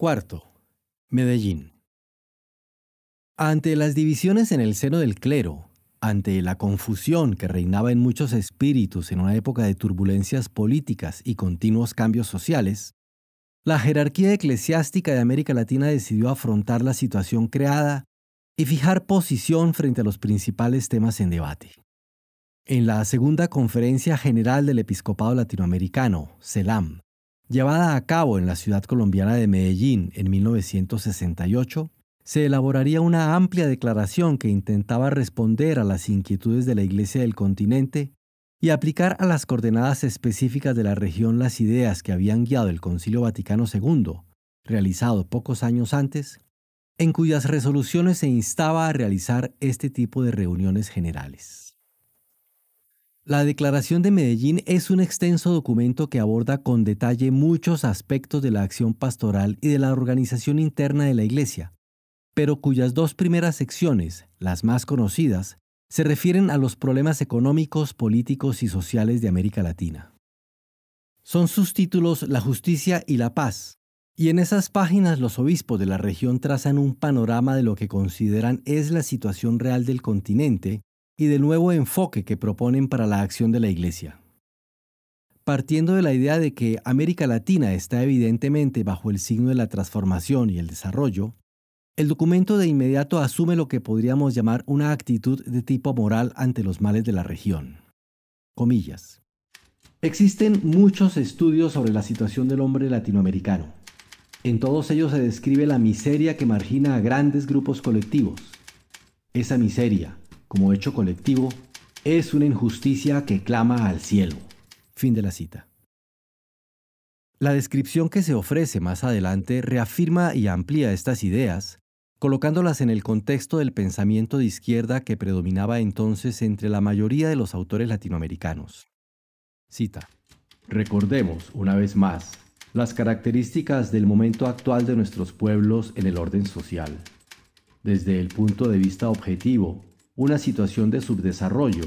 Cuarto, Medellín. Ante las divisiones en el seno del clero, ante la confusión que reinaba en muchos espíritus en una época de turbulencias políticas y continuos cambios sociales, la jerarquía eclesiástica de América Latina decidió afrontar la situación creada y fijar posición frente a los principales temas en debate. En la segunda Conferencia General del Episcopado Latinoamericano, CELAM, llevada a cabo en la ciudad colombiana de Medellín en 1968, se elaboraría una amplia declaración que intentaba responder a las inquietudes de la Iglesia del continente y aplicar a las coordenadas específicas de la región las ideas que habían guiado el Concilio Vaticano II, realizado pocos años antes, en cuyas resoluciones se instaba a realizar este tipo de reuniones generales. La Declaración de Medellín es un extenso documento que aborda con detalle muchos aspectos de la acción pastoral y de la organización interna de la Iglesia, pero cuyas dos primeras secciones, las más conocidas, se refieren a los problemas económicos, políticos y sociales de América Latina. Son sus títulos La justicia y la paz, y en esas páginas los obispos de la región trazan un panorama de lo que consideran es la situación real del continente y del nuevo enfoque que proponen para la acción de la Iglesia. Partiendo de la idea de que América Latina está evidentemente bajo el signo de la transformación y el desarrollo, el documento de inmediato asume lo que podríamos llamar una actitud de tipo moral ante los males de la región. Comillas. Existen muchos estudios sobre la situación del hombre latinoamericano. En todos ellos se describe la miseria que margina a grandes grupos colectivos. Esa miseria, como hecho colectivo, es una injusticia que clama al cielo. Fin de la cita. La descripción que se ofrece más adelante reafirma y amplía estas ideas, colocándolas en el contexto del pensamiento de izquierda que predominaba entonces entre la mayoría de los autores latinoamericanos. Cita. Recordemos, una vez más, las características del momento actual de nuestros pueblos en el orden social. Desde el punto de vista objetivo, una situación de subdesarrollo,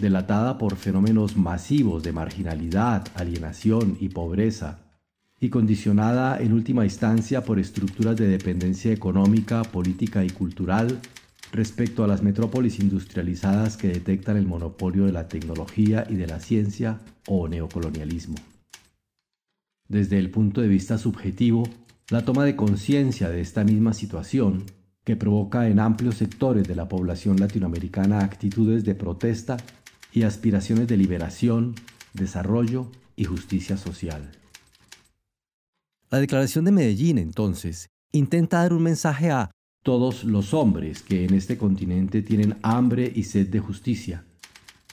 delatada por fenómenos masivos de marginalidad, alienación y pobreza, y condicionada en última instancia por estructuras de dependencia económica, política y cultural respecto a las metrópolis industrializadas que detectan el monopolio de la tecnología y de la ciencia o neocolonialismo. Desde el punto de vista subjetivo, la toma de conciencia de esta misma situación que provoca en amplios sectores de la población latinoamericana actitudes de protesta y aspiraciones de liberación, desarrollo y justicia social. La Declaración de Medellín, entonces, intenta dar un mensaje a todos los hombres que en este continente tienen hambre y sed de justicia,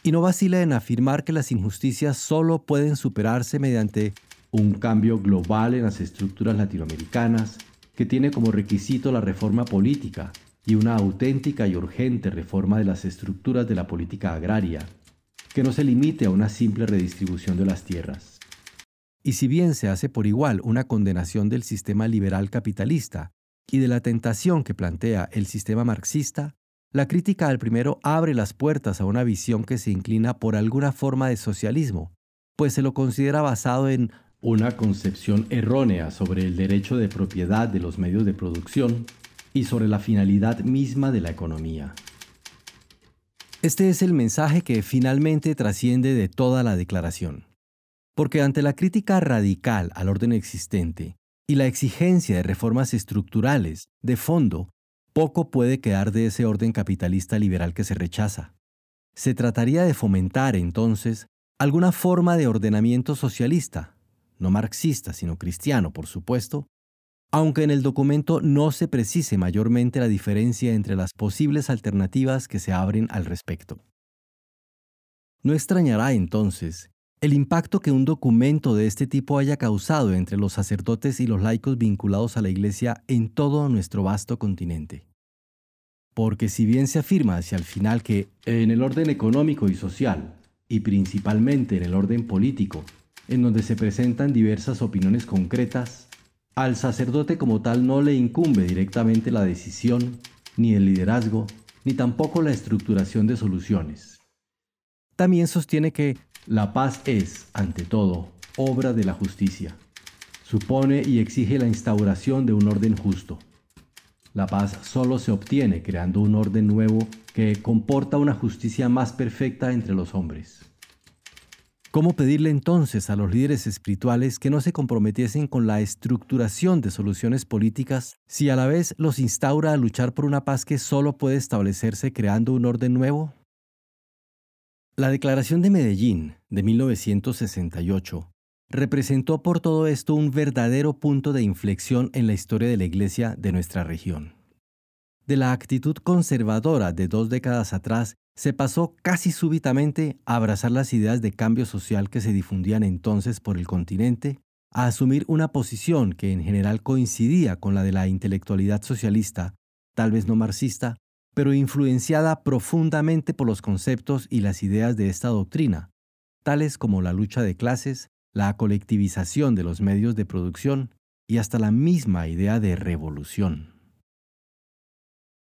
y no vacila en afirmar que las injusticias solo pueden superarse mediante un cambio global en las estructuras latinoamericanas, que tiene como requisito la reforma política y una auténtica y urgente reforma de las estructuras de la política agraria, que no se limite a una simple redistribución de las tierras. Y si bien se hace por igual una condenación del sistema liberal capitalista y de la tentación que plantea el sistema marxista, la crítica al primero abre las puertas a una visión que se inclina por alguna forma de socialismo, pues se lo considera basado en una concepción errónea sobre el derecho de propiedad de los medios de producción y sobre la finalidad misma de la economía. Este es el mensaje que finalmente trasciende de toda la declaración. Porque ante la crítica radical al orden existente y la exigencia de reformas estructurales, de fondo, poco puede quedar de ese orden capitalista liberal que se rechaza. Se trataría de fomentar entonces alguna forma de ordenamiento socialista, no marxista, sino cristiano, por supuesto, aunque en el documento no se precise mayormente la diferencia entre las posibles alternativas que se abren al respecto. No extrañará entonces el impacto que un documento de este tipo haya causado entre los sacerdotes y los laicos vinculados a la Iglesia en todo nuestro vasto continente. Porque si bien se afirma hacia el final que en el orden económico y social, y principalmente en el orden político, en donde se presentan diversas opiniones concretas, al sacerdote como tal no le incumbe directamente la decisión, ni el liderazgo, ni tampoco la estructuración de soluciones. También sostiene que la paz es, ante todo, obra de la justicia. supone y exige la instauración de un orden justo. La paz solo se obtiene creando un orden nuevo que comporta una justicia más perfecta entre los hombres. ¿Cómo pedirle entonces a los líderes espirituales que no se comprometiesen con la estructuración de soluciones políticas si a la vez los instaura a luchar por una paz que solo puede establecerse creando un orden nuevo? La Declaración de Medellín de 1968 representó por todo esto un verdadero punto de inflexión en la historia de la Iglesia de nuestra región. De la actitud conservadora de dos décadas atrás se pasó casi súbitamente a abrazar las ideas de cambio social que se difundían entonces por el continente, a asumir una posición que en general coincidía con la de la intelectualidad socialista, tal vez no marxista, pero influenciada profundamente por los conceptos y las ideas de esta doctrina, tales como la lucha de clases, la colectivización de los medios de producción y hasta la misma idea de revolución.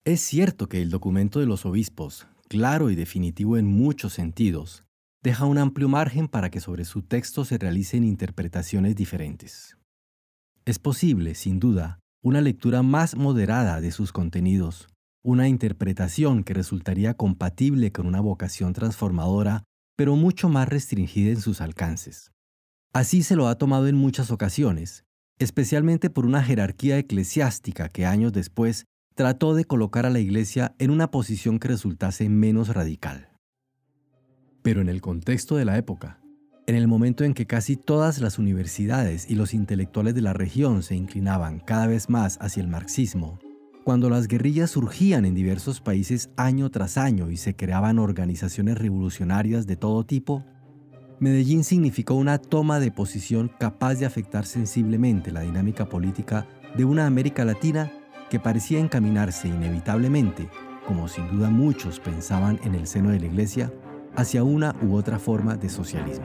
Es cierto que el documento de los obispos, claro y definitivo en muchos sentidos, deja un amplio margen para que sobre su texto se realicen interpretaciones diferentes. Es posible, sin duda, una lectura más moderada de sus contenidos, una interpretación que resultaría compatible con una vocación transformadora, pero mucho más restringida en sus alcances. Así se lo ha tomado en muchas ocasiones, especialmente por una jerarquía eclesiástica que años después trató de colocar a la Iglesia en una posición que resultase menos radical. Pero en el contexto de la época, en el momento en que casi todas las universidades y los intelectuales de la región se inclinaban cada vez más hacia el marxismo, cuando las guerrillas surgían en diversos países año tras año y se creaban organizaciones revolucionarias de todo tipo, Medellín significó una toma de posición capaz de afectar sensiblemente la dinámica política de una América Latina que parecía encaminarse inevitablemente, como sin duda muchos pensaban en el seno de la Iglesia, hacia una u otra forma de socialismo.